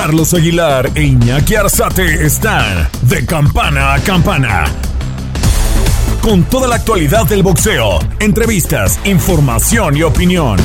Carlos Aguilar e Iñaki Arzate están de campana a campana. Con toda la actualidad del boxeo, entrevistas, información y opinión.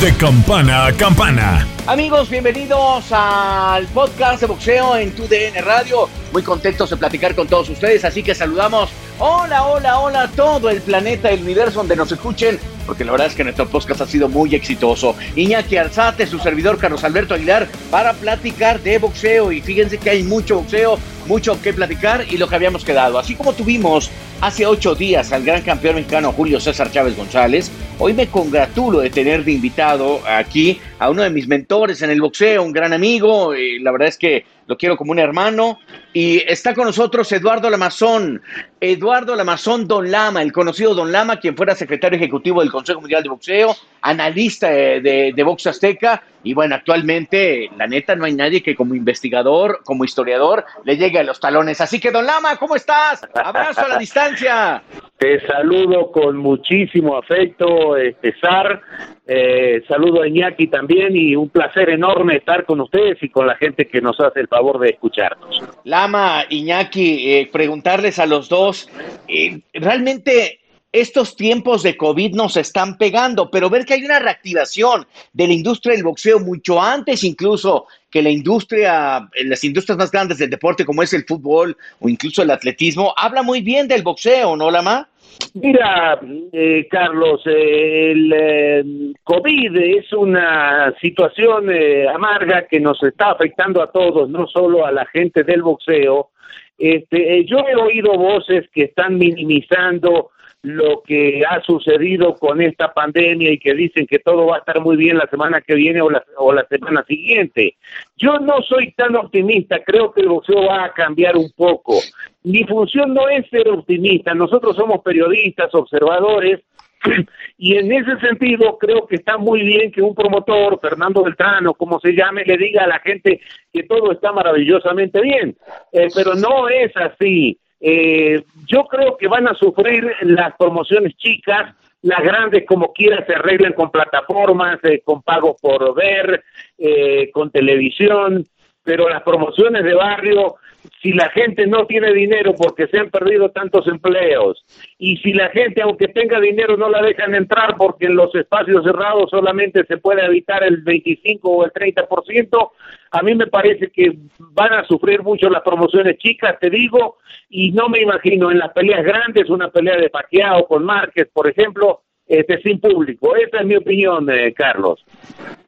De campana a campana. Amigos, bienvenidos al podcast de boxeo en TUDN Radio. Muy contentos de platicar con todos ustedes, así que saludamos. Hola, hola, hola todo el planeta, el universo donde nos escuchen, porque la verdad es que nuestro podcast ha sido muy exitoso. Iñaki Arzate, su servidor Carlos Alberto Aguilar, para platicar de boxeo. Y fíjense que hay mucho boxeo, mucho que platicar y lo que habíamos quedado. Así como tuvimos hace ocho días al gran campeón mexicano Julio César Chávez González, hoy me congratulo de tener de invitado aquí a uno de mis mentores en el boxeo, un gran amigo, y la verdad es que lo quiero como un hermano. Y está con nosotros Eduardo Lamazón, Eduardo Lamazón Don Lama, el conocido Don Lama, quien fuera secretario ejecutivo del Consejo Mundial de Boxeo, analista de, de, de Box Azteca. Y bueno, actualmente, la neta, no hay nadie que como investigador, como historiador, le llegue a los talones. Así que, Don Lama, ¿cómo estás? Abrazo a la distancia. Te saludo con muchísimo afecto, este, Sar. Eh, saludo a Iñaki también y un placer enorme estar con ustedes y con la gente que nos hace el favor de escucharnos. Lama, Iñaki, eh, preguntarles a los dos, eh, realmente estos tiempos de COVID nos están pegando, pero ver que hay una reactivación de la industria del boxeo mucho antes incluso que la industria, las industrias más grandes del deporte como es el fútbol o incluso el atletismo, habla muy bien del boxeo, ¿no, Lama? Mira, eh, Carlos, eh, el eh, COVID es una situación eh, amarga que nos está afectando a todos, no solo a la gente del boxeo. Este, yo he oído voces que están minimizando lo que ha sucedido con esta pandemia y que dicen que todo va a estar muy bien la semana que viene o la, o la semana siguiente. Yo no soy tan optimista, creo que el boxeo va a cambiar un poco. Mi función no es ser optimista, nosotros somos periodistas, observadores, y en ese sentido creo que está muy bien que un promotor, Fernando Beltrán o como se llame, le diga a la gente que todo está maravillosamente bien, eh, pero no es así. Eh, yo creo que van a sufrir las promociones chicas, las grandes como quiera se arreglan con plataformas, eh, con pagos por ver, eh, con televisión, pero las promociones de barrio, si la gente no tiene dinero porque se han perdido tantos empleos, y si la gente, aunque tenga dinero, no la dejan entrar porque en los espacios cerrados solamente se puede evitar el 25 o el 30%, a mí me parece que van a sufrir mucho las promociones chicas, te digo, y no me imagino en las peleas grandes, una pelea de Paquiao con Márquez, por ejemplo, este, sin público. Esa es mi opinión, eh, Carlos.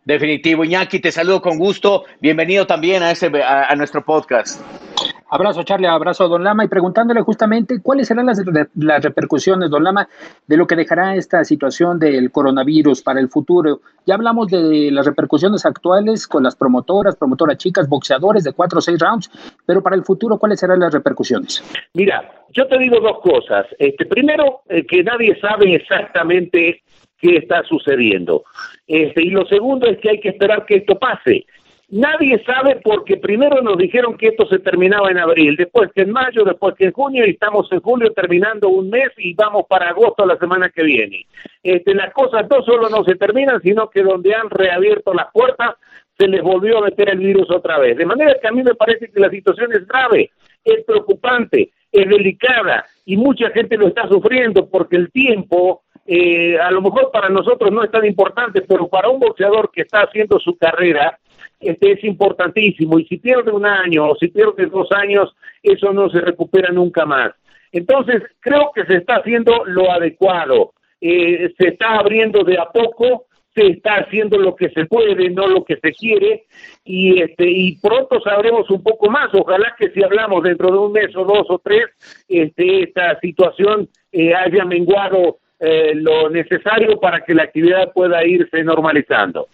Definitivo, Iñaki, te saludo con gusto. Bienvenido también a, ese, a, a nuestro podcast. Abrazo, Charlie, abrazo a Don Lama y preguntándole justamente cuáles serán las, las, repercusiones, Don Lama, de lo que dejará esta situación del coronavirus para el futuro. Ya hablamos de las repercusiones actuales con las promotoras, promotoras chicas, boxeadores de cuatro o seis rounds, pero para el futuro, ¿cuáles serán las repercusiones? Mira, yo te digo dos cosas. Este, primero, eh, que nadie sabe exactamente qué está sucediendo. Este, y lo segundo es que hay que esperar que esto pase. Nadie sabe porque primero nos dijeron que esto se terminaba en abril, después que en mayo, después que en junio y estamos en julio terminando un mes y vamos para agosto la semana que viene. Este, las cosas no solo no se terminan, sino que donde han reabierto las puertas se les volvió a meter el virus otra vez. De manera que a mí me parece que la situación es grave, es preocupante, es delicada y mucha gente lo está sufriendo porque el tiempo eh, a lo mejor para nosotros no es tan importante, pero para un boxeador que está haciendo su carrera, este es importantísimo y si pierde un año o si pierde dos años, eso no se recupera nunca más. Entonces, creo que se está haciendo lo adecuado, eh, se está abriendo de a poco, se está haciendo lo que se puede, no lo que se quiere, y este y pronto sabremos un poco más. Ojalá que si hablamos dentro de un mes o dos o tres, este, esta situación eh, haya menguado eh, lo necesario para que la actividad pueda irse normalizando.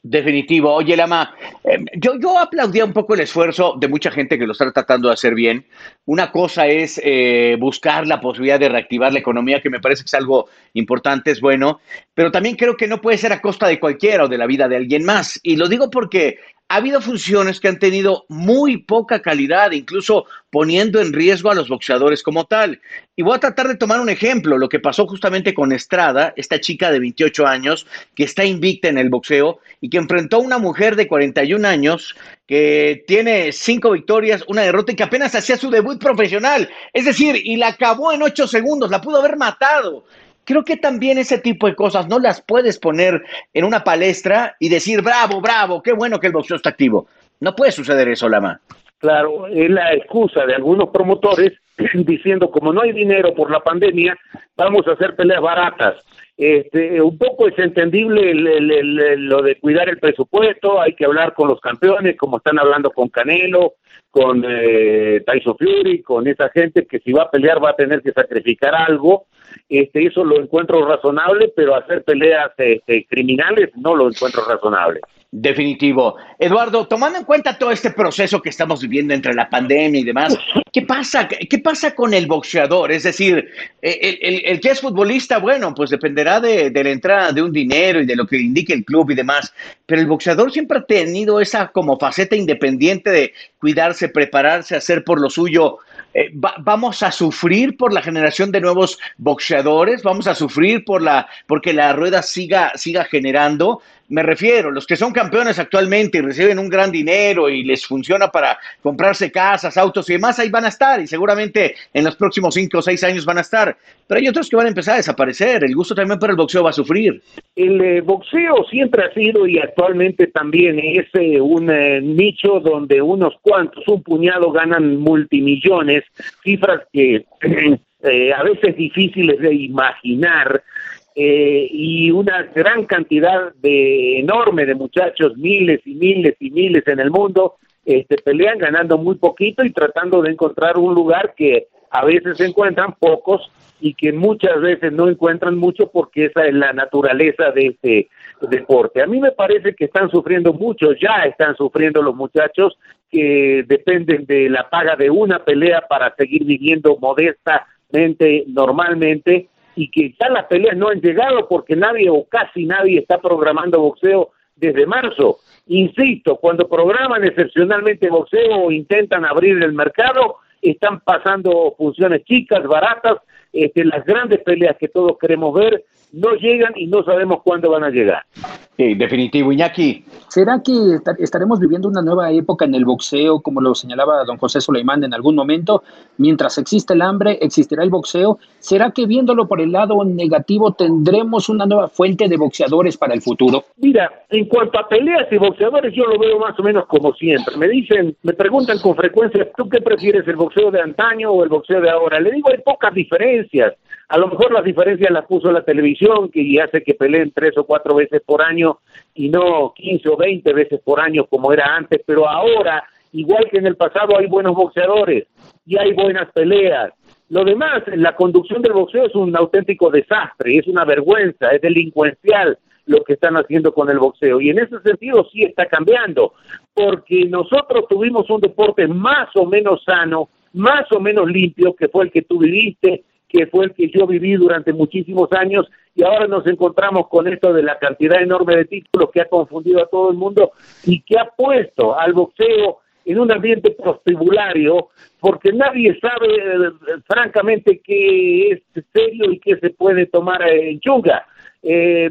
Definitivo. Oye, Lama, em, yo, yo aplaudía un poco el esfuerzo de mucha gente que lo está tratando de hacer bien. Una cosa es eh, buscar la posibilidad de reactivar la economía, que me parece que es algo importante, es bueno, pero también creo que no puede ser a costa de cualquiera o de la vida de alguien más. Y lo digo porque ha habido funciones que han tenido muy poca calidad, incluso poniendo en riesgo a los boxeadores como tal. Y voy a tratar de tomar un ejemplo, lo que pasó justamente con Estrada, esta chica de 28 años que está invicta en el boxeo y que enfrentó a una mujer de 41 años que tiene cinco victorias, una derrota y que apenas hacía su debut profesional. Es decir, y la acabó en ocho segundos, la pudo haber matado. Creo que también ese tipo de cosas no las puedes poner en una palestra y decir, bravo, bravo, qué bueno que el boxeo está activo. No puede suceder eso, Lama. Claro, es la excusa de algunos promotores diciendo, como no hay dinero por la pandemia, vamos a hacer peleas baratas. Este, un poco es entendible lo de cuidar el presupuesto, hay que hablar con los campeones, como están hablando con Canelo, con eh, Tyson Fury, con esa gente que si va a pelear va a tener que sacrificar algo este, eso lo encuentro razonable, pero hacer peleas este, criminales no lo encuentro razonable. Definitivo. Eduardo, tomando en cuenta todo este proceso que estamos viviendo entre la pandemia y demás, ¿qué pasa, qué pasa con el boxeador? Es decir, el, que es futbolista, bueno, pues dependerá de, de, la entrada de un dinero y de lo que indique el club y demás, pero el boxeador siempre ha tenido esa como faceta independiente de cuidarse, prepararse, hacer por lo suyo. Eh, vamos a sufrir por la generación de nuevos boxeadores, vamos a sufrir por la, porque la rueda siga, siga generando. Me refiero, los que son campeones actualmente y reciben un gran dinero y les funciona para comprarse casas, autos y demás, ahí van a estar y seguramente en los próximos cinco o seis años van a estar. Pero hay otros que van a empezar a desaparecer. El gusto también para el boxeo va a sufrir. El eh, boxeo siempre ha sido y actualmente también es eh, un nicho donde unos cuantos, un puñado ganan multimillones cifras que eh, a veces difíciles de imaginar, eh, y una gran cantidad de enorme de muchachos, miles y miles y miles en el mundo, este, pelean ganando muy poquito y tratando de encontrar un lugar que a veces encuentran pocos y que muchas veces no encuentran mucho porque esa es la naturaleza de este deporte. A mí me parece que están sufriendo mucho, ya están sufriendo los muchachos que dependen de la paga de una pelea para seguir viviendo modestamente, normalmente, y que ya las peleas no han llegado porque nadie o casi nadie está programando boxeo desde marzo. Insisto, cuando programan excepcionalmente boxeo o intentan abrir el mercado, están pasando funciones chicas, baratas, este, las grandes peleas que todos queremos ver no llegan y no sabemos cuándo van a llegar. Sí, definitivo, Iñaki. ¿Será que estaremos viviendo una nueva época en el boxeo, como lo señalaba don José Suleimán en algún momento? Mientras existe el hambre, existirá el boxeo. ¿Será que viéndolo por el lado negativo tendremos una nueva fuente de boxeadores para el futuro? Mira, en cuanto a peleas y boxeadores, yo lo veo más o menos como siempre. Me dicen, me preguntan con frecuencia, ¿tú qué prefieres, el boxeo de antaño o el boxeo de ahora? Le digo, hay pocas diferencias. A lo mejor las diferencias las puso la televisión, que hace que peleen tres o cuatro veces por año y no quince o veinte veces por año como era antes, pero ahora, igual que en el pasado, hay buenos boxeadores y hay buenas peleas. Lo demás, la conducción del boxeo es un auténtico desastre, es una vergüenza, es delincuencial lo que están haciendo con el boxeo. Y en ese sentido sí está cambiando, porque nosotros tuvimos un deporte más o menos sano, más o menos limpio, que fue el que tú viviste, que fue el que yo viví durante muchísimos años y ahora nos encontramos con esto de la cantidad enorme de títulos que ha confundido a todo el mundo y que ha puesto al boxeo en un ambiente prostibulario porque nadie sabe eh, francamente qué es serio y qué se puede tomar en chunga. Eh,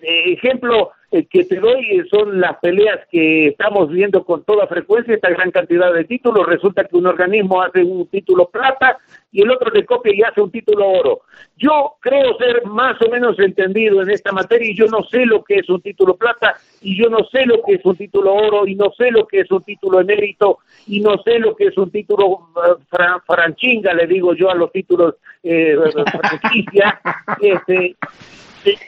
ejemplo, eh, que te doy son las peleas que estamos viendo con toda frecuencia, esta gran cantidad de títulos. Resulta que un organismo hace un título plata y el otro le copia y hace un título oro. Yo creo ser más o menos entendido en esta materia y yo no sé lo que es un título plata y yo no sé lo que es un título oro y no sé lo que es un título emérito y no sé lo que es un título uh, franchinga, le digo yo a los títulos eh, franquicia. este,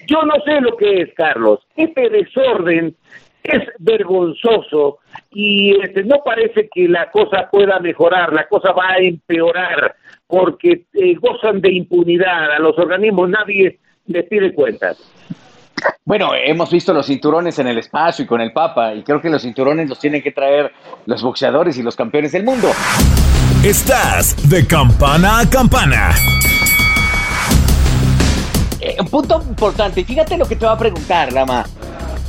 yo no sé lo que es, Carlos. Este desorden es vergonzoso y este, no parece que la cosa pueda mejorar, la cosa va a empeorar porque eh, gozan de impunidad a los organismos, nadie les pide cuentas. Bueno, hemos visto los cinturones en el espacio y con el Papa, y creo que los cinturones los tienen que traer los boxeadores y los campeones del mundo. Estás de campana a campana. Eh, un punto importante, fíjate lo que te va a preguntar, Lama.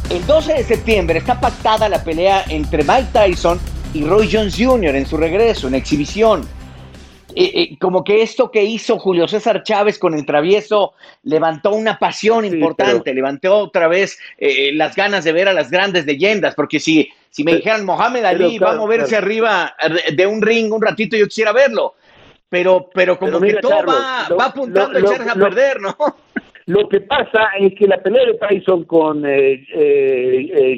El 12 de septiembre está pactada la pelea entre Mike Tyson y Roy Jones Jr. en su regreso, en exhibición. Eh, eh, como que esto que hizo Julio César Chávez con el travieso levantó una pasión importante, levantó otra vez eh, las ganas de ver a las grandes leyendas, porque si, si me dijeran Mohamed Ali va a moverse arriba de un ring un ratito, yo quisiera verlo, pero, pero como que todo va, apuntando a echarse a perder, ¿no? Lo que pasa es que la pelea de Tyson con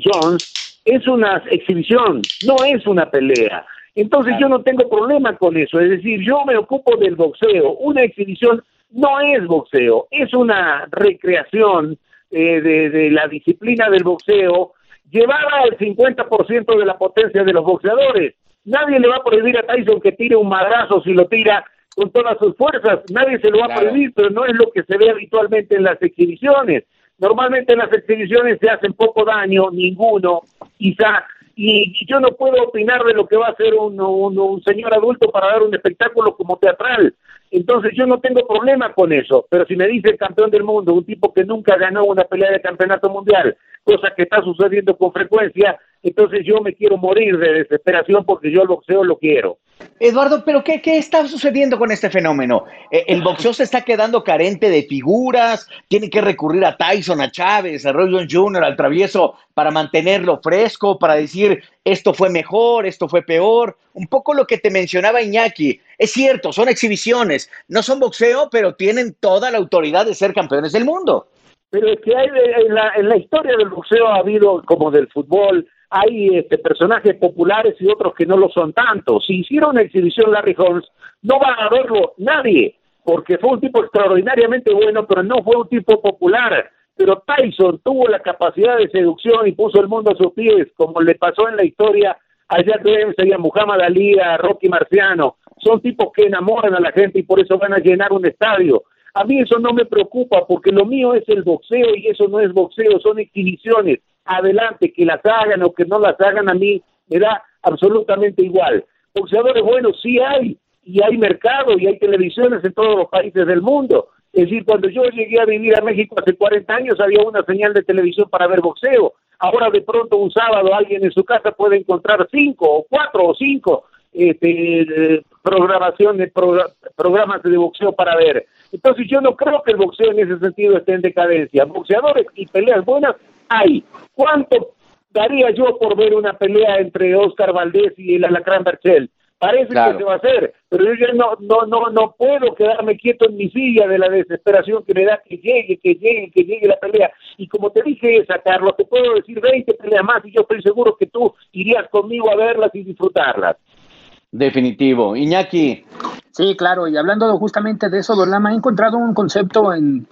Jones es una exhibición, no es una pelea. Entonces yo no tengo problema con eso, es decir, yo me ocupo del boxeo. Una exhibición no es boxeo, es una recreación eh, de, la disciplina del boxeo llevada al 50% de la potencia de los boxeadores. Nadie le va a prohibir a Tyson que tire un madrazo si lo tira con todas sus fuerzas, nadie se lo va a prohibir, pero no es lo que se ve habitualmente en las exhibiciones. Normalmente en las exhibiciones se hacen poco daño, ninguno, quizá y yo no puedo opinar de lo que va a hacer un, un, señor adulto para dar un espectáculo como teatral. Entonces yo no tengo problema con eso, pero si me dice el campeón del mundo, un tipo que nunca ganó una pelea de campeonato mundial, cosa que está sucediendo con frecuencia, entonces yo me quiero morir de desesperación porque yo el boxeo lo quiero. Eduardo, pero ¿qué, qué está sucediendo con este fenómeno? Eh, ¿El boxeo se está quedando carente de figuras? ¿Tiene que recurrir a Tyson, a Chávez, a Roy Jr., al travieso para mantenerlo fresco, para decir esto fue mejor, esto fue peor? Un poco lo que te mencionaba Iñaki. Es cierto, son exhibiciones, no son boxeo, pero tienen toda la autoridad de ser campeones del mundo. Pero es que hay en la, en la historia del boxeo ha habido, como del fútbol, hay este, personajes populares y otros que no lo son tanto. Si hiciera una exhibición Larry Holmes, no va a verlo nadie, porque fue un tipo extraordinariamente bueno, pero no fue un tipo popular. Pero Tyson tuvo la capacidad de seducción y puso el mundo a sus pies, como le pasó en la historia a Jack Dempsey, a Muhammad Ali, a Rocky Marciano. Son tipos que enamoran a la gente y por eso van a llenar un estadio. A mí eso no me preocupa porque lo mío es el boxeo y eso no es boxeo, son exhibiciones adelante, que las hagan o que no las hagan a mí, me da absolutamente igual. Boxeadores buenos sí hay, y hay mercado, y hay televisiones en todos los países del mundo. Es decir, cuando yo llegué a vivir a México hace 40 años había una señal de televisión para ver boxeo. Ahora de pronto un sábado alguien en su casa puede encontrar cinco o cuatro o cinco este, programaciones, programas de boxeo para ver. Entonces yo no creo que el boxeo en ese sentido esté en decadencia. Boxeadores y peleas buenas hay. ¿Cuánto daría yo por ver una pelea entre Oscar Valdés y el Alacrán Berchel? Parece que se va a hacer, pero yo ya no, no, no, no puedo quedarme quieto en mi silla de la desesperación que me da que llegue, que llegue, que llegue la pelea. Y como te dije esa, Carlos, te puedo decir 20 peleas más y yo estoy seguro que tú irías conmigo a verlas y disfrutarlas. Definitivo. Iñaki, Sí, claro, y hablando justamente de eso, Dorlama, he encontrado un concepto en,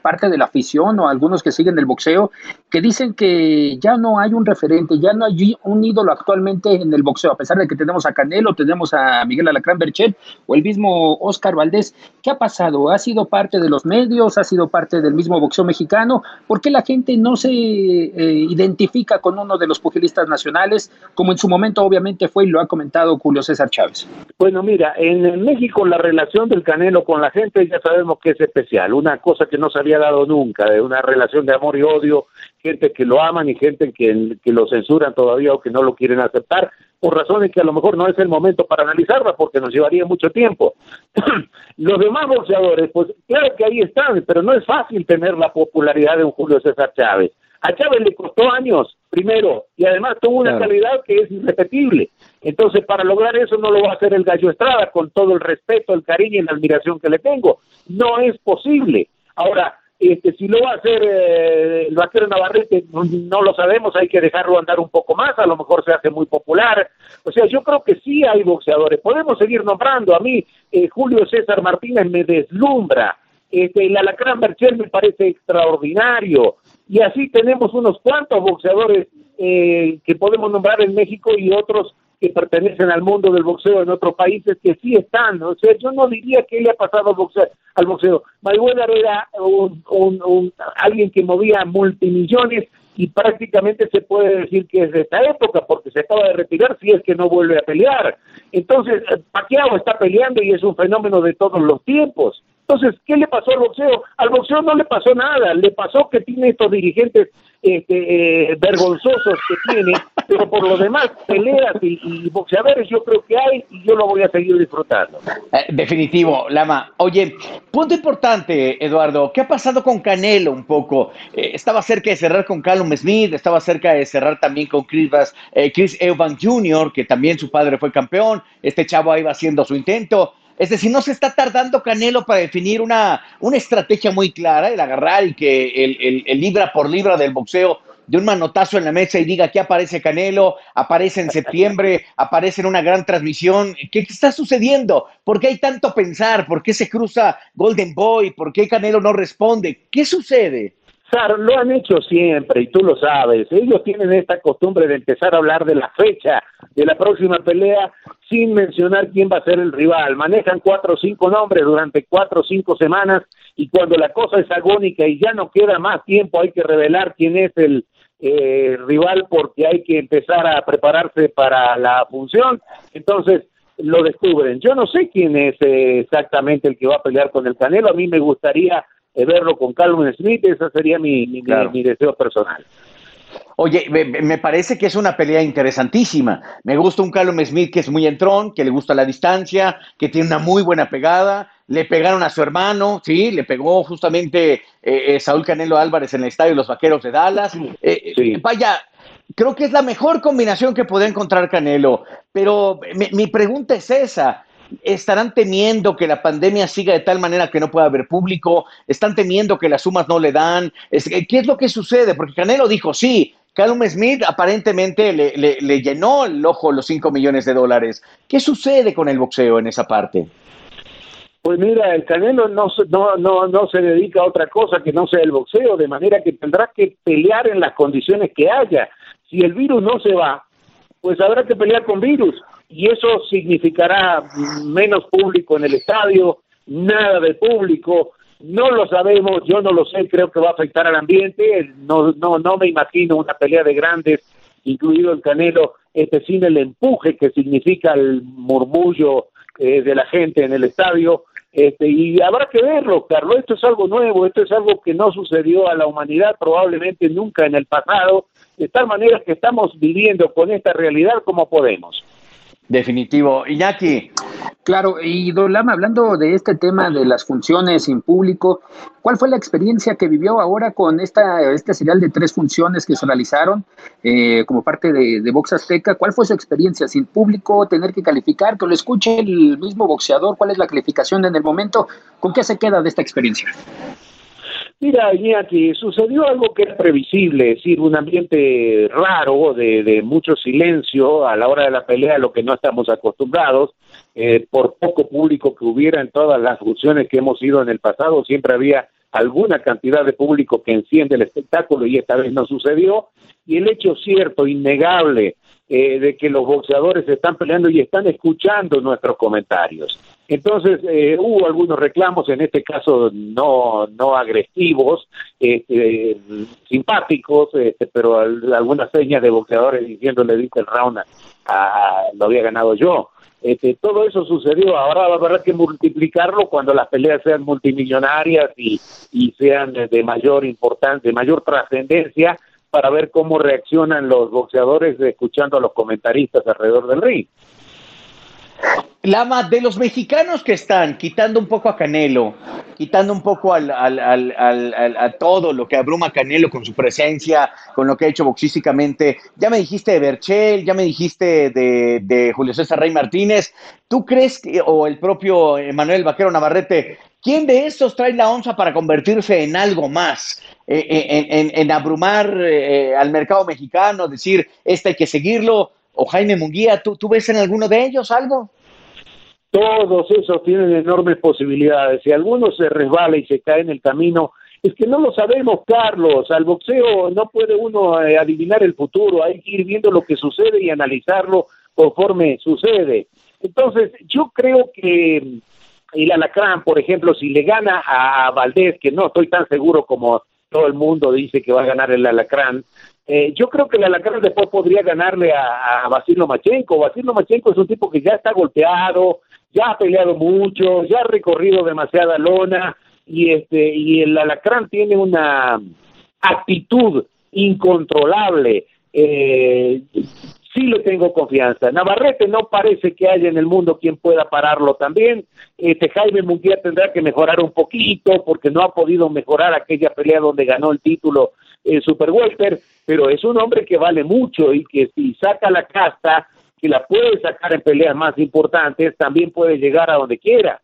parte de la afición o algunos que siguen el boxeo que dicen que ya no hay un referente, ya no hay un ídolo actualmente en el boxeo, a pesar de que tenemos a Canelo, tenemos a Miguel Alacrán Berchel o el mismo Oscar Valdés. ¿Qué ha pasado? ¿Ha sido parte de los medios? ¿Ha sido parte del mismo boxeo mexicano? ¿Por qué la gente no se eh, identifica con uno de los pugilistas nacionales, como en su momento obviamente fue y lo ha comentado Julio César Chávez? Bueno, mira, en el México la relación del Canelo con la gente ya sabemos que es especial, una cosa que no se había dado nunca, de una relación de amor y odio, gente que lo aman y gente que, que lo censuran todavía o que no lo quieren aceptar, por razones que a lo mejor no es el momento para analizarla porque nos llevaría mucho tiempo. Los demás boxeadores, pues claro que ahí están, pero no es fácil tener la popularidad de un Julio César Chávez. A Chávez le costó años, primero, y además tuvo una calidad que es irrepetible. Entonces, para lograr eso no lo va a hacer el Gallo Estrada, con todo el respeto, el cariño y la admiración que le tengo. No es posible. Ahora, este, si lo va a hacer eh, el vaquero Navarrete, no, lo sabemos, hay que dejarlo andar un poco más, a lo mejor se hace muy popular. O sea, yo creo que sí hay boxeadores. Podemos seguir nombrando. A mí, eh, Julio César Martínez me deslumbra. Este, el Alacrán Berchel me parece extraordinario y así tenemos unos cuantos boxeadores eh, que podemos nombrar en México y otros que pertenecen al mundo del boxeo en otros países que sí están. O sea, yo no diría que le ha pasado al boxeo. Al boxeo. Mayweather era un, alguien que movía multimillones y prácticamente se puede decir que es de esta época porque se acaba de retirar si es que no vuelve a pelear. Entonces, Pacquiao está peleando y es un fenómeno de todos los tiempos. Entonces, ¿qué le pasó al boxeo? Al boxeo no le pasó nada, le pasó que tiene estos dirigentes este, eh, vergonzosos que tiene, pero por lo demás, peleas y, boxeadores yo creo que hay y yo lo voy a seguir disfrutando. Eh, definitivo, Lama. Oye, punto importante, Eduardo, ¿qué ha pasado con Canelo un poco? Eh, estaba cerca de cerrar con Callum Smith, estaba cerca de cerrar también con Chris, Chris Evans Jr., que también su padre fue campeón, este chavo ahí va haciendo su intento. Es decir, no se está tardando Canelo para definir una, una estrategia muy clara, el agarrar y que el, el, libra por libra del boxeo de un manotazo en la mesa y diga que aparece Canelo, aparece en septiembre, aparece en una gran transmisión. ¿Qué, está sucediendo? ¿Por qué hay tanto pensar? ¿Por qué se cruza Golden Boy? ¿Por qué Canelo no responde? ¿Qué sucede? Sar, lo han hecho siempre y tú lo sabes. Ellos tienen esta costumbre de empezar a hablar de la fecha de la próxima pelea sin mencionar quién va a ser el rival. Manejan cuatro o cinco nombres durante cuatro o cinco semanas y cuando la cosa es agónica y ya no queda más tiempo hay que revelar quién es el eh, rival porque hay que empezar a prepararse para la función. Entonces lo descubren. Yo no sé quién es eh, exactamente el que va a pelear con el Canelo. A mí me gustaría eh, verlo con Calvin Smith. Ese sería mi, mi deseo personal. Oye, me, parece que es una pelea interesantísima. Me gusta un Callum Smith que es muy entrón, que le gusta la distancia, que tiene una muy buena pegada. Le pegaron a su hermano, sí, le pegó justamente eh, eh, Saúl Canelo Álvarez en el estadio de los Vaqueros de Dallas. Eh, vaya, creo que es la mejor combinación que puede encontrar Canelo. Pero mi pregunta es esa estarán temiendo que la pandemia siga de tal manera que no pueda haber público, están temiendo que las sumas no le dan. ¿Qué es lo que sucede? Porque Canelo dijo, sí, Callum Smith aparentemente le, llenó el ojo los 5 millones de dólares. ¿Qué sucede con el boxeo en esa parte? Pues mira, el Canelo no, no, no, no se dedica a otra cosa que no sea el boxeo, de manera que tendrá que pelear en las condiciones que haya. Si el virus no se va, pues habrá que pelear con virus y eso significará menos público en el estadio, nada de público, no lo sabemos, yo no lo sé, creo que va a afectar al ambiente, no, no, no me imagino una pelea de grandes, incluido el Canelo, este sin el empuje que significa el murmullo eh, de la gente en el estadio, este, y habrá que verlo, Carlos, esto es algo nuevo, esto es algo que no sucedió a la humanidad probablemente nunca en el pasado, de tal manera que estamos viviendo con esta realidad como podemos. Definitivo. Iñaki. Claro, y Don Lama, hablando de este tema de las funciones sin público, ¿cuál fue la experiencia que vivió ahora con esta, este serial de tres funciones que se realizaron eh, como parte de, de Box Azteca? ¿Cuál fue su experiencia sin público, tener que calificar, que lo escuche el mismo boxeador? ¿Cuál es la calificación en el momento? ¿Con qué se queda de esta experiencia? Mira, que sucedió algo que era previsible, es decir, un ambiente raro de, mucho silencio a la hora de la pelea, lo que no estamos acostumbrados. Eh, por poco público que hubiera en todas las funciones que hemos ido en el pasado, siempre había alguna cantidad de público que enciende el espectáculo y esta vez no sucedió. Y el hecho cierto, innegable, eh, de que los boxeadores están peleando y están escuchando nuestros comentarios. Entonces, eh, hubo algunos reclamos, en este caso no, no agresivos, este, simpáticos, este, pero algunas señas de boxeadores diciéndole, dice el round, lo había ganado yo. Este, todo eso sucedió, ahora va a haber que multiplicarlo cuando las peleas sean multimillonarias y, y sean de mayor importancia, de mayor trascendencia, para ver cómo reaccionan los boxeadores escuchando a los comentaristas alrededor del ring. Lama, de los mexicanos que están, quitando un poco a Canelo, quitando un poco al, a todo lo que abruma Canelo con su presencia, con lo que ha hecho boxísticamente, ya me dijiste de Berchel, ya me dijiste de, Julio César Rey Martínez, ¿tú crees que, o el propio Manuel Vaquero Navarrete, quién de estos trae la onza para convertirse en algo más? Eh, eh, en, abrumar eh, al mercado mexicano, decir, este hay que seguirlo, o Jaime Munguía, ¿tú, ¿tú ves en alguno de ellos algo? Todos esos tienen enormes posibilidades. Si alguno se resbala y se cae en el camino, es que no lo sabemos, Carlos. Al boxeo no puede uno eh, adivinar el futuro. Hay que ir viendo lo que sucede y analizarlo conforme sucede. Entonces, yo creo que el Alacrán, por ejemplo, si le gana a Valdés, que no estoy tan seguro como todo el mundo dice que va a ganar el Alacrán, eh, yo creo que el Alacrán después podría ganarle a, a Basilio Machenko. Basilio Machenko es un tipo que ya está golpeado, ya ha peleado mucho, ya ha recorrido demasiada lona y este y el Alacrán tiene una actitud incontrolable. Eh, sí le tengo confianza. Navarrete no parece que haya en el mundo quien pueda pararlo también. Este Jaime Munguía tendrá que mejorar un poquito porque no ha podido mejorar aquella pelea donde ganó el título el Super Welter, pero es un hombre que vale mucho y que si saca la casta, que la puede sacar en peleas más importantes, también puede llegar a donde quiera.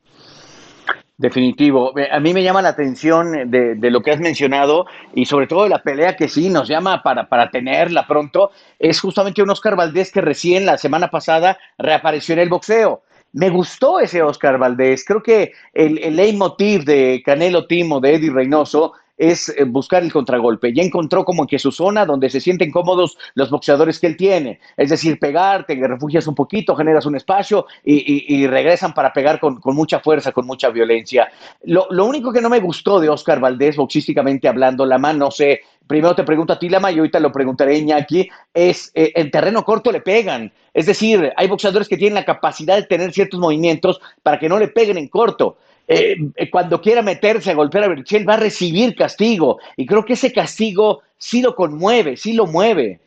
Definitivo. A mí me llama la atención de, de, lo que has mencionado y sobre todo de la pelea que sí nos llama para, para tenerla pronto. Es justamente un Oscar Valdés que recién la semana pasada reapareció en el boxeo. Me gustó ese Oscar Valdés. Creo que el, el leitmotiv de Canelo Timo, de Eddie Reynoso, es eh, buscar el contragolpe. Ya encontró como que su zona donde se sienten cómodos los boxeadores que él tiene. Es decir, pegar, te refugias un poquito, generas un espacio y, regresan para pegar con, mucha fuerza, con mucha violencia. Lo, único que no me gustó de Oscar Valdés, boxísticamente hablando, la mano, no sé, primero te pregunto a ti, Lama, y ahorita lo preguntaré Iñaki, es eh, en terreno corto le pegan. Es decir, hay boxeadores que tienen la capacidad de tener ciertos movimientos para que no le peguen en corto. Eh, eh, cuando quiera meterse a golpear a Berchel va a recibir castigo y creo que ese castigo sí lo conmueve, sí lo mueve.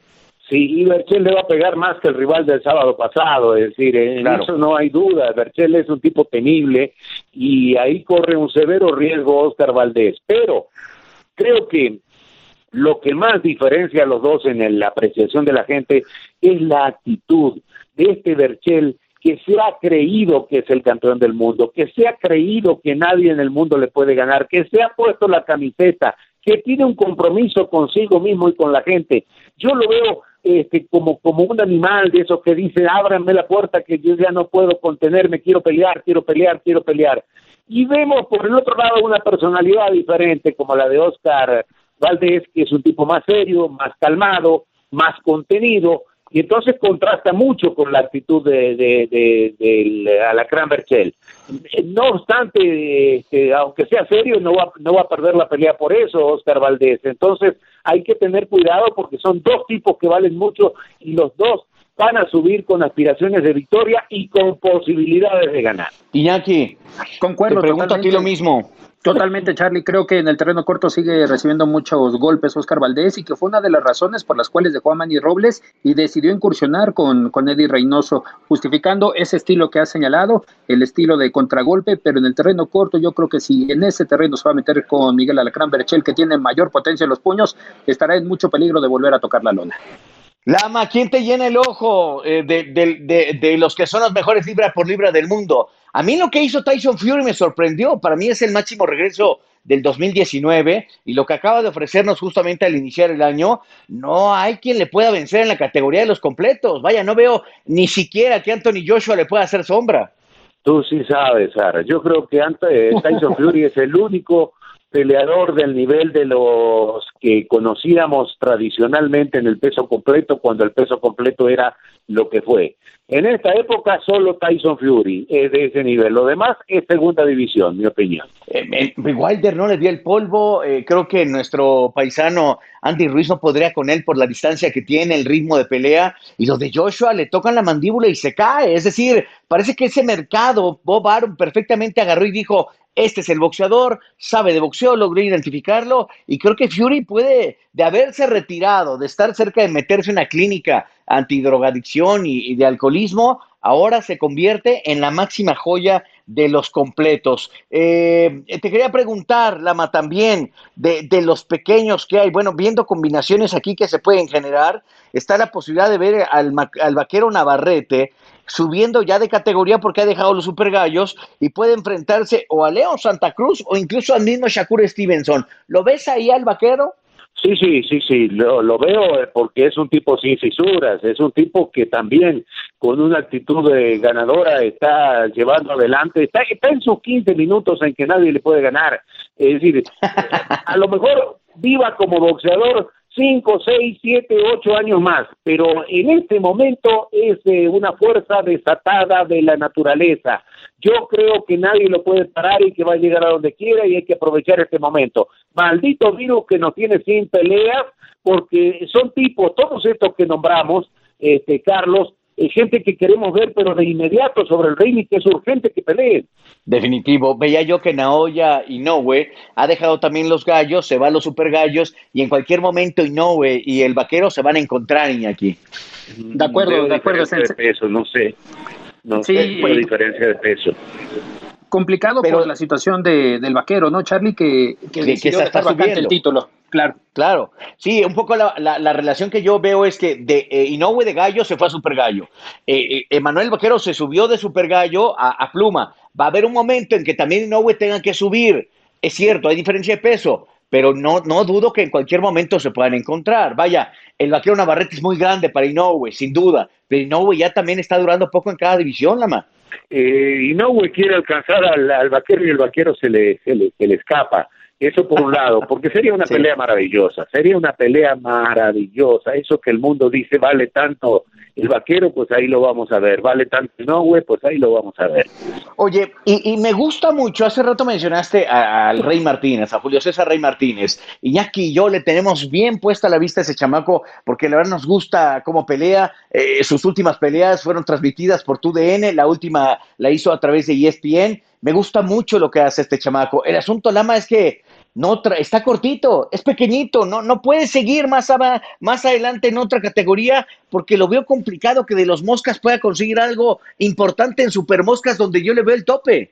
Sí, y Berchel le va a pegar más que el rival del sábado pasado, es decir, en eso no hay duda. Berchel es un tipo temible y ahí corre un severo riesgo Oscar Valdés. Pero creo que lo que más diferencia a los dos en la apreciación de la gente es la actitud de este Berchel que se ha creído que es el campeón del mundo, que se ha creído que nadie en el mundo le puede ganar, que se ha puesto la camiseta, que tiene un compromiso consigo mismo y con la gente. Yo lo veo este, como, como un animal de esos que dice, ábranme la puerta que yo ya no puedo contenerme, quiero pelear, quiero pelear, quiero pelear. Y vemos por el otro lado una personalidad diferente como la de Oscar Valdés, que es un tipo más serio, más calmado, más contenido, y entonces contrasta mucho con la actitud de, de, de, Alacrán Berchel. No obstante, este, aunque sea serio, no va, no va a perder la pelea por eso, Oscar Valdés. Entonces hay que tener cuidado porque son dos tipos que valen mucho y los dos van a subir con aspiraciones de victoria y con posibilidades de ganar. Iñaki, concuerdo, te pregunto aquí lo mismo. Totalmente, Charlie. Creo que en el terreno corto sigue recibiendo muchos golpes Oscar Valdés y que fue una de las razones por las cuales dejó a Manny Robles y decidió incursionar con, con Eddie Reynoso, justificando ese estilo que ha señalado, el estilo de contragolpe, pero en el terreno corto yo creo que si en ese terreno se va a meter con Miguel Alacrán Berchel, que tiene mayor potencia en los puños, estará en mucho peligro de volver a tocar la lona. Lama, ¿quién te llena el ojo eh, de, los que son los mejores libra por libra del mundo? A mí lo que hizo Tyson Fury me sorprendió. Para mí es el máximo regreso del 2019 y lo que acaba de ofrecernos justamente al iniciar el año, no hay quien le pueda vencer en la categoría de los completos. Vaya, no veo ni siquiera que Anthony Joshua le pueda hacer sombra. Tú sí sabes, Sara. Yo creo que eh, Tyson Fury es el único peleador del nivel de los que conocíamos tradicionalmente en el peso completo, cuando el peso completo era lo que fue. En esta época solo Tyson Fury es de ese nivel, lo demás es segunda división, mi opinión. Eh, Wilder no le dio el polvo, eh, creo que nuestro paisano Andy Ruiz no podría con él por la distancia que tiene, el ritmo de pelea, y los de Joshua le tocan la mandíbula y se cae, es decir, parece que ese mercado, Bob Arum perfectamente agarró y dijo, este es el boxeador, sabe de boxeo, logró identificarlo y creo que Fury puede, de haberse retirado, de estar cerca de meterse en una clínica antidrogadicción y, de alcoholismo, ahora se convierte en la máxima joya de los completos. Eh, te quería preguntar, Lama, también de, de, los pequeños que hay. Bueno, viendo combinaciones aquí que se pueden generar, está la posibilidad de ver al, al vaquero Navarrete subiendo ya de categoría porque ha dejado los super gallos y puede enfrentarse o a León Santa Cruz o incluso al mismo Shakur Stevenson. ¿Lo ves ahí al vaquero? Sí, sí, sí, sí, lo, lo, veo eh, porque es un tipo sin fisuras, es un tipo que también con una actitud de ganadora está llevando adelante, está, está en sus 15 minutos en que nadie le puede ganar. Es decir, a lo mejor viva como boxeador cinco, seis, siete, ocho años más, pero en este momento es eh, una fuerza desatada de la naturaleza. Yo creo que nadie lo puede parar y que va a llegar a donde quiera y hay que aprovechar este momento. Maldito virus que nos tiene sin peleas, porque son tipos, todos estos que nombramos, este, Carlos, gente que queremos ver, pero de inmediato sobre el ring y que es urgente que peleen. Definitivo. Veía yo que Naoya Inoue ha dejado también los gallos, se van los super gallos y en cualquier momento Inoue y el vaquero se van a encontrar, Iñaki. De acuerdo, de acuerdo. De peso, no sé. No sé, diferencia de peso complicado por la situación de, del vaquero, ¿no, Charlie? Que, que, que, que está el título. Claro. Claro. Sí, un poco la, la, relación que yo veo es que de eh, Inoue de Gallo se fue a Super Gallo. Eh, eh, Emanuel Vaquero se subió de Super Gallo a, a, Pluma. Va a haber un momento en que también Inoue tenga que subir. Es cierto, hay diferencia de peso, pero no, no dudo que en cualquier momento se puedan encontrar. Vaya, el Vaquero Navarrete es muy grande para Inoue, sin duda, pero Inoue ya también está durando poco en cada división, Lama. Eh, Inoue quiere alcanzar al, al, Vaquero y el Vaquero se le, se le, se le escapa. Eso por un lado, porque sería una pelea maravillosa, sería una pelea maravillosa. Eso que el mundo dice vale tanto el vaquero, pues ahí lo vamos a ver. Vale tanto no, güey, pues ahí lo vamos a ver. Oye, y, y me gusta mucho, hace rato mencionaste al Rey Martínez, a Julio César Rey Martínez. Y aquí y yo le tenemos bien puesta la vista a ese chamaco, porque la verdad nos gusta cómo pelea. Eh, sus últimas peleas fueron transmitidas por TUDN, la última la hizo a través de ESPN. Me gusta mucho lo que hace este chamaco. El asunto, Lama, es que no está cortito, es pequeñito, no, no puede seguir más, más adelante en otra categoría porque lo veo complicado que de los moscas pueda conseguir algo importante en super moscas donde yo le veo el tope.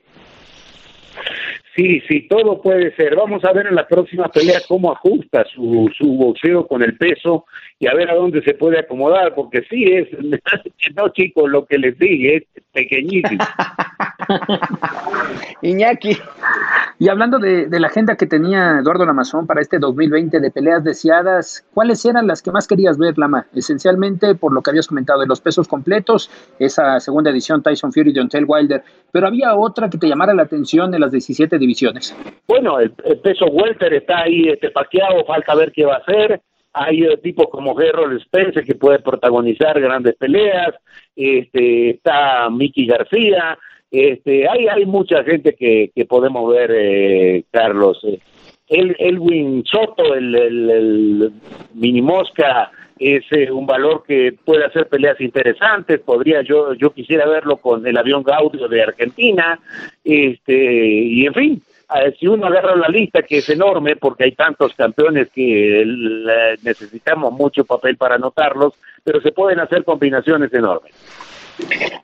Sí, sí, todo puede ser. Vamos a ver en la próxima pelea cómo ajusta su, su boxeo con el peso y a ver a dónde se puede acomodar, porque sí es, no chicos, lo que les dije, es pequeñísimo. Iñaki. Y hablando de, de, la agenda que tenía Eduardo Lamazón para este 2020 de peleas deseadas, ¿cuáles eran las que más querías ver, Lama? Esencialmente, por lo que habías comentado, de los pesos completos, esa segunda edición Tyson Fury de Ontel Wilder, pero había otra que te llamara la atención de las 17 divisiones. Bueno, el, peso welter está ahí este, paqueado, falta ver qué va a hacer hay eh, tipos como Errol Spence que puede protagonizar grandes peleas, este, está Mickey García, este, hay, hay mucha gente que, que podemos ver, eh, Carlos. El, Elwin Soto, el, el, el mini mosca, es eh, un valor que puede hacer peleas interesantes. Podría yo, yo quisiera verlo con el avión Gaudio de Argentina, este, y en fin, si uno agarra la lista, que es enorme, porque hay tantos campeones que necesitamos mucho papel para anotarlos, pero se pueden hacer combinaciones enormes.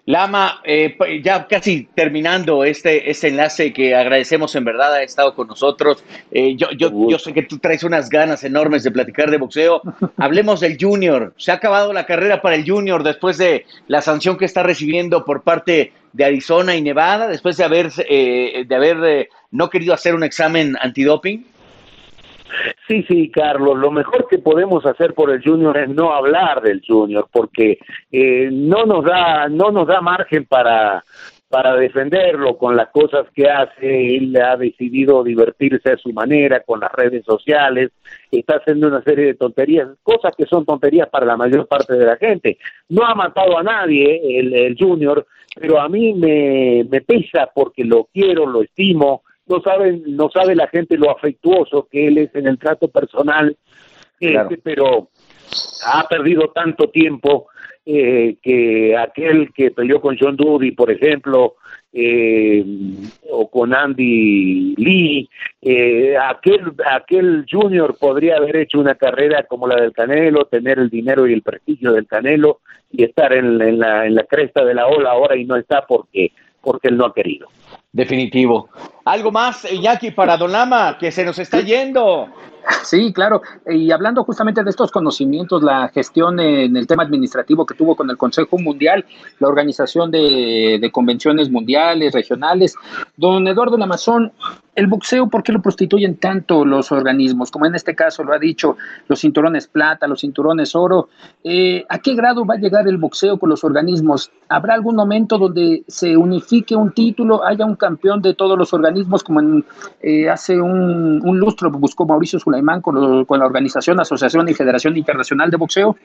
Lama, eh, ya casi terminando este, este enlace que agradecemos en verdad, ha estado con nosotros. Eh, yo, yo, yo sé que tú traes unas ganas enormes de platicar de boxeo. Hablemos del Junior. Se ha acabado la carrera para el Junior después de la sanción que está recibiendo por parte de Arizona y Nevada, después de haber, eh, de haber eh, no querido hacer un examen antidoping. Sí, sí, Carlos, lo mejor que podemos hacer por el Junior es no hablar del Junior, porque eh, no nos da, no nos da margen para, para defenderlo con las cosas que hace, él ha decidido divertirse a su manera con las redes sociales, está haciendo una serie de tonterías, cosas que son tonterías para la mayor parte de la gente. No ha matado a nadie el, el Junior, pero a mí me, me pesa porque lo quiero, lo estimo, no saben, no sabe la gente lo afectuoso que él es en el trato personal, este, pero ha perdido tanto tiempo eh, que aquel que peleó con John Dudy, por ejemplo, eh, o con Andy Lee, eh, aquel, aquel junior podría haber hecho una carrera como la del Canelo, tener el dinero y el prestigio del Canelo y estar en, en, la, en la cresta de la ola ahora y no está porque, porque él no ha querido. Definitivo. ¿Algo más, Iñaki, para Don Lama, que se nos está yendo? Sí, claro. Y hablando justamente de estos conocimientos, la gestión en el tema administrativo que tuvo con el Consejo Mundial, la organización de, de convenciones mundiales, regionales, don Eduardo Lamazón, el boxeo, ¿por qué lo prostituyen tanto los organismos? Como en este caso lo ha dicho, los cinturones plata, los cinturones oro. Eh, ¿A qué grado va a llegar el boxeo con los organismos? ¿Habrá algún momento donde se unifique un título, haya un campeón de todos los organismos? Como en, eh, hace un, lustro buscó Mauricio Sulaimán con, con, la organización, Asociación y Federación Internacional de Boxeo?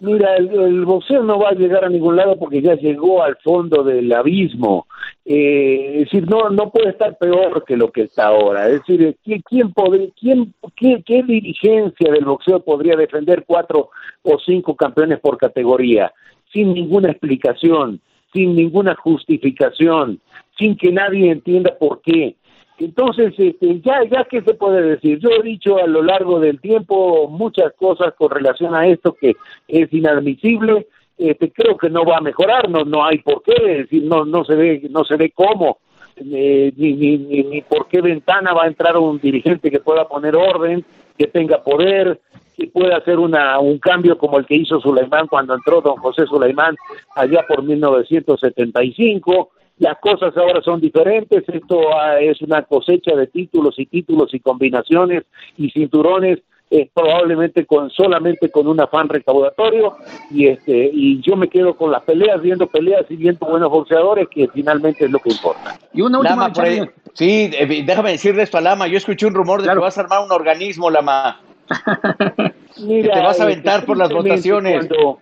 Mira, el, boxeo no va a llegar a ningún lado porque ya llegó al fondo del abismo. Eh, es decir, no, no puede estar peor que lo que está ahora. Es decir, ¿quién, quién, podría, quién qué, qué dirigencia del boxeo podría defender cuatro o cinco campeones por categoría? sin ninguna explicación, sin ninguna justificación, sin que nadie entienda por qué. Entonces, este, ya, ya qué se puede decir. Yo he dicho a lo largo del tiempo muchas cosas con relación a esto que es inadmisible. Este, creo que no va a mejorar, no, no hay por qué, no, no se ve, no se ve cómo, eh, ni, ni, ni, ni por qué ventana va a entrar un dirigente que pueda poner orden, que tenga poder, que pueda hacer una, un cambio como el que hizo Sulaimán cuando entró don José Sulaimán allá por 1975. Las cosas ahora son diferentes, esto ah, es una cosecha de títulos y títulos y combinaciones y cinturones eh, probablemente con solamente con un afán recaudatorio y este y yo me quedo con las peleas viendo peleas y viendo buenos boxeadores que finalmente es lo que importa. Y una última Lama, sí eh, déjame decirle esto a Lama yo escuché un rumor de que vas a armar un organismo Lama Mira, te vas a aventar por las votaciones. Cuando,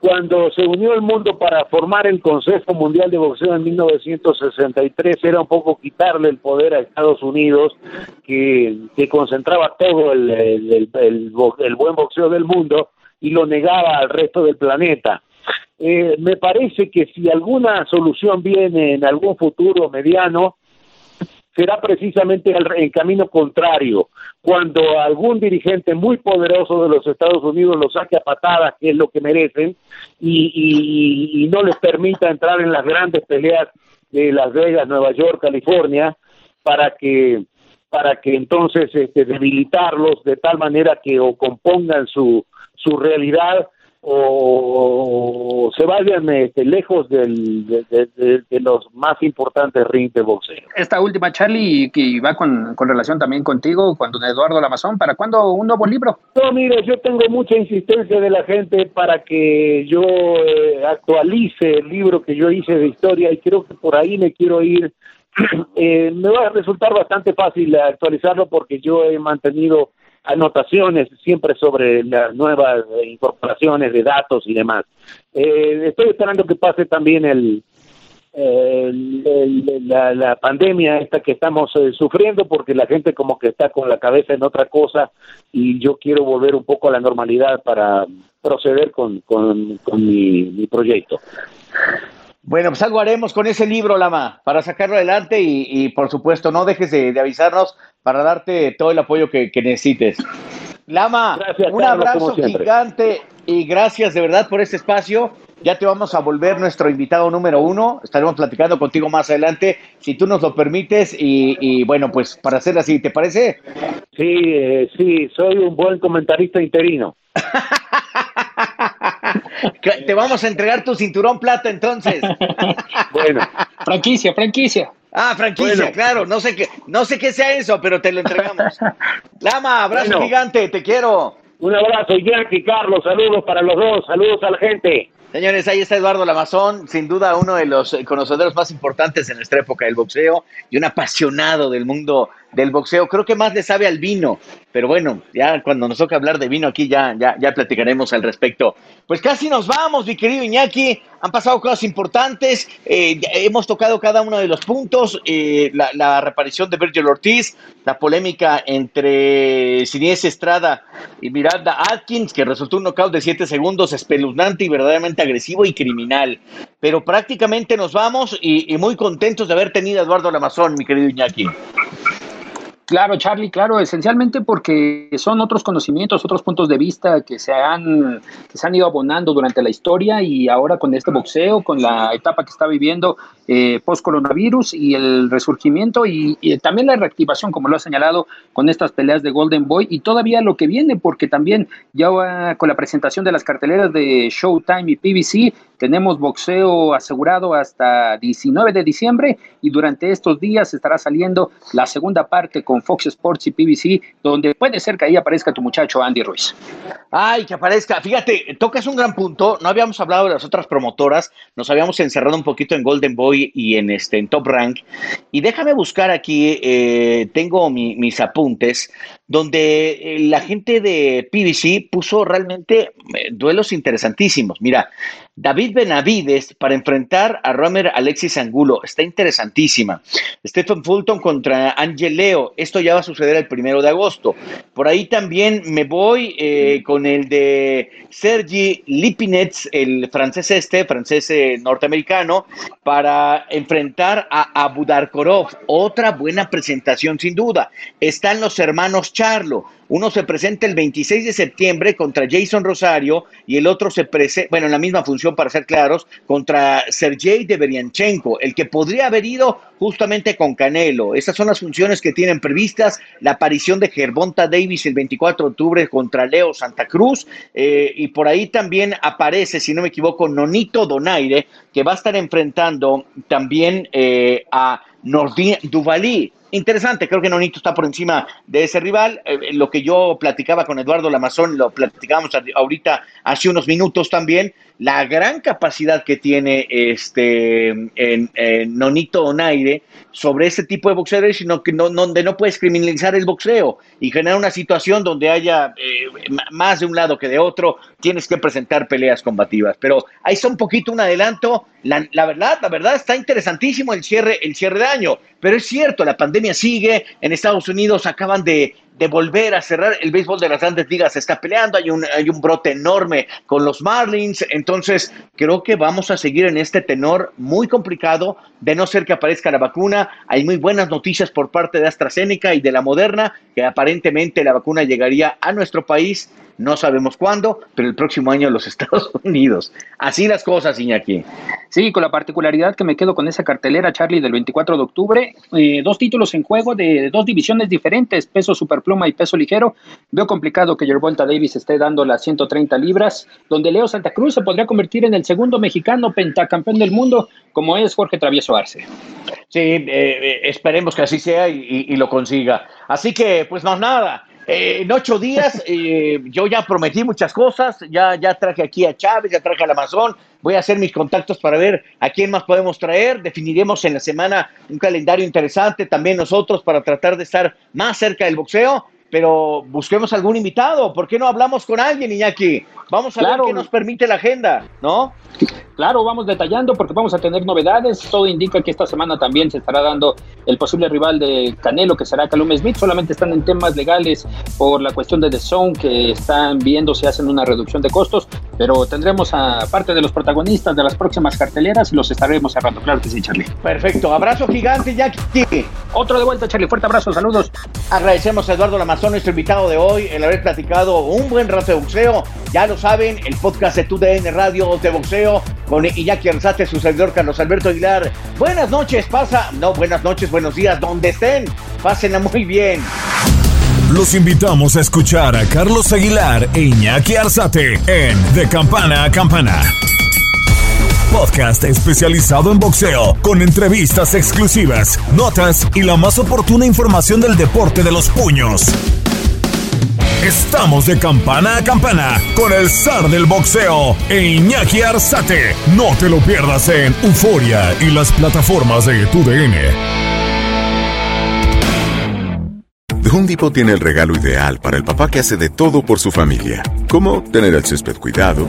cuando se unió el mundo para formar el Consejo Mundial de Boxeo en 1963, era un poco quitarle el poder a Estados Unidos, que, que concentraba todo el, el, el, buen boxeo del mundo y lo negaba al resto del planeta. Eh, me parece que si alguna solución viene en algún futuro mediano, será precisamente el, camino contrario, cuando algún dirigente muy poderoso de los Estados Unidos los saque a patadas, que es lo que merecen, y, no les permita entrar en las grandes peleas de Las Vegas, Nueva York, California, para que para que entonces este, debilitarlos de tal manera que o compongan su, su realidad o se vayan este, lejos del, de, los más importantes rings de boxeo. Esta última, Charlie, que va con, relación también contigo, con don Eduardo Lamazón, ¿para cuándo un nuevo libro? No, mire, yo tengo mucha insistencia de la gente para que yo eh, actualice el libro que yo hice de historia y creo que por ahí me quiero ir. Eh, me va a resultar bastante fácil actualizarlo porque yo he mantenido anotaciones siempre sobre las nuevas incorporaciones de datos y demás. Eh, estoy esperando que pase también el, la, pandemia esta que estamos eh, sufriendo porque la gente como que está con la cabeza en otra cosa y yo quiero volver un poco a la normalidad para proceder con, con, mi proyecto. Bueno, pues algo haremos con ese libro, Lama, para sacarlo adelante y, por supuesto no dejes de, avisarnos para darte todo el apoyo que, necesites. Lama, un abrazo gigante y gracias de verdad por este espacio. Ya te vamos a volver nuestro invitado número uno. Estaremos platicando contigo más adelante, si tú nos lo permites. Y, bueno, pues para hacer así, ¿te parece? Sí, eh, sí, soy un buen comentarista interino. Te vamos a entregar tu cinturón plata entonces. bueno. Franquicia, franquicia. Ah, franquicia, claro. No sé qué, no sé qué sea eso, pero te lo entregamos. Lama, abrazo gigante, te quiero. Un abrazo, Jackie, Carlos, saludos para los dos, saludos a la gente. Señores, ahí está Eduardo Lamazón, sin duda uno de los conocedores más importantes en nuestra época del boxeo y un apasionado del mundo del boxeo. Creo que más le sabe al vino, pero bueno, ya cuando nos toca hablar de vino aquí ya, ya, ya platicaremos al respecto. Pues casi nos vamos, mi querido Iñaki. Han pasado cosas importantes. Eh, hemos tocado cada uno de los puntos. Eh, la, reparición de Virgil Ortiz, la polémica entre Sinies Estrada y Miranda Atkins, que resultó un knockout de 7 segundos espeluznante y verdaderamente agresivo y criminal. Pero prácticamente nos vamos y, y muy contentos de haber tenido a Eduardo Lamazón, mi querido Iñaki. Claro, Charlie, claro, esencialmente porque son otros conocimientos, otros puntos de vista que se han, que se han ido abonando durante la historia y ahora con este boxeo, con la etapa que está viviendo eh, post-coronavirus y el resurgimiento y, también la reactivación, como lo ha señalado, con estas peleas de Golden Boy y todavía lo que viene, porque también ya con la presentación de las carteleras de Showtime y PBC, tenemos boxeo asegurado hasta 19 de diciembre y durante estos días estará saliendo la segunda parte con Fox Sports y PBC, donde puede ser que ahí aparezca tu muchacho Andy Ruiz. Ay, que aparezca. Fíjate, tocas un gran punto. No habíamos hablado de las otras promotoras, nos habíamos encerrado un poquito en Golden Boy y en, este, en Top Rank. Y déjame buscar aquí, eh, tengo mis apuntes, donde eh, la gente de PBC puso realmente eh, duelos interesantísimos. Mira, David Benavides para enfrentar a Romer Alexis Angulo. Está interesantísima. Stephen Fulton contra Angel Leo. Esto ya va a suceder el primero de agosto. Por ahí también me voy eh, con el de Sergi Lipinets, el francés este, francés eh, norteamericano, para enfrentar a Abudarkorov. Otra buena presentación sin duda. Están los hermanos Charlo. Uno se presenta el 26 de septiembre contra Jason Rosario y el otro se presenta, bueno, en la misma función para ser claros, contra Sergey Deveryanchenko, el que podría haber ido justamente con Canelo. Esas son las funciones que tienen previstas. La aparición de Gervonta Davis el 24 de octubre contra Leo Santa Cruz. Eh, y por ahí también aparece, si no me equivoco, Nonito Donaire, que va a estar enfrentando también eh, a Nordin Duvalí interesante. Creo que Nonito está por encima de ese rival. Eh, lo que yo platicaba con Eduardo Lamazón, lo platicamos ahorita hace unos minutos también, la gran capacidad que tiene este Nonito Onaire sobre este tipo de boxeadores, sino que no, donde no puedes criminalizar el boxeo y generar una situación donde haya eh, más de un lado que de otro, tienes que presentar peleas combativas. Pero ahí está un poquito un adelanto. La, la verdad, la verdad está interesantísimo el cierre, el cierre de año. Pero es cierto, la pandemia sigue. En Estados Unidos acaban de de volver a cerrar. El béisbol de las grandes ligas se está peleando, hay un, hay un brote enorme con los Marlins, entonces creo que vamos a seguir en este tenor muy complicado, de no ser que aparezca la vacuna. Hay muy buenas noticias por parte de AstraZeneca y de la Moderna, que aparentemente la vacuna llegaría a nuestro país no sabemos cuándo, pero el próximo año en los Estados Unidos. Así las cosas, Iñaki. Sí, con la particularidad que me quedo con esa cartelera, Charlie, del 24 de octubre, eh, dos títulos en juego de dos divisiones diferentes, peso superpluma y peso ligero. Veo complicado que Yerbolta Davis esté dando las 130 libras, donde Leo Santa Cruz se podría convertir en el segundo mexicano pentacampeón del mundo, como es Jorge Travieso Arce. Sí, eh, eh, esperemos que así sea y, y lo consiga. Así que, pues más nada. Eh, en ocho días eh, yo ya prometí muchas cosas, ya, ya traje aquí a Chávez, ya traje al Amazon, voy a hacer mis contactos para ver a quién más podemos traer, definiremos en la semana un calendario interesante también nosotros para tratar de estar más cerca del boxeo, pero busquemos algún invitado, ¿por qué no hablamos con alguien, Iñaki? Vamos a ver qué nos permite la agenda, ¿no? Claro, vamos detallando porque vamos a tener novedades. Todo indica que esta semana también se estará dando el posible rival de Canelo, que será Calum Smith. Solamente están en temas legales por la cuestión de The Zone, que están viendo si hacen una reducción de costos. Pero tendremos a parte de los protagonistas de las próximas carteleras y los estaremos cerrando. Claro que sí, Charlie. Perfecto. Abrazo gigante, Jackie. Otro de vuelta, Charlie. Fuerte abrazo. Saludos. Agradecemos a Eduardo Lamazón, nuestro invitado de hoy, el haber platicado un buen rato de boxeo. Ya lo saben, el podcast de TUDN Radio de boxeo con Iñaki Arzate, su servidor Carlos Alberto Aguilar. Buenas noches, pasa, no, buenas noches, buenos días, donde estén, pásenla muy bien. Los invitamos a escuchar a Carlos Aguilar e Iñaki Arzate en De Campana a Campana. Podcast especializado en boxeo, con entrevistas exclusivas, notas y la más oportuna información del deporte de los puños. Estamos de campana a campana con el zar del boxeo e Iñaki Arzate. No te lo pierdas en Euforia y las plataformas de tu DN. The Home tiene el regalo ideal para el papá que hace de todo por su familia, como tener el césped cuidado